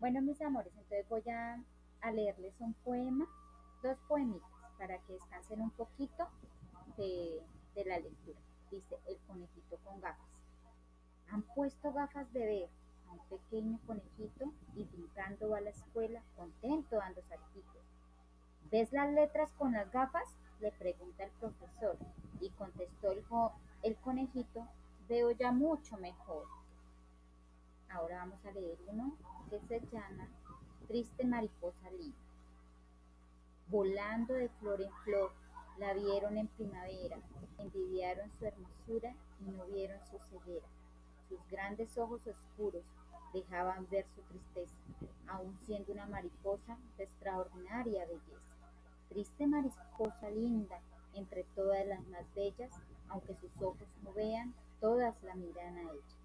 Bueno, mis amores, entonces voy a, leerles un poema, dos poemitas, para que descansen un poquito de, de la lectura. Dice, el conejito con gafas. Han puesto gafas de ver a un pequeño conejito y brincando va a la escuela contento dando saltitos. ¿Ves las letras con las gafas? le pregunta el profesor y contestó el, el conejito, veo ya mucho mejor. Ahora vamos a leer uno que se llama Triste mariposa linda. Volando de flor en flor, la vieron en primavera, envidiaron su hermosura y no vieron su ceguera. Sus grandes ojos oscuros dejaban ver su tristeza, aun siendo una mariposa de extraordinaria belleza. Triste mariposa linda, entre todas las más bellas, aunque sus ojos no vean, todas la miran a ella.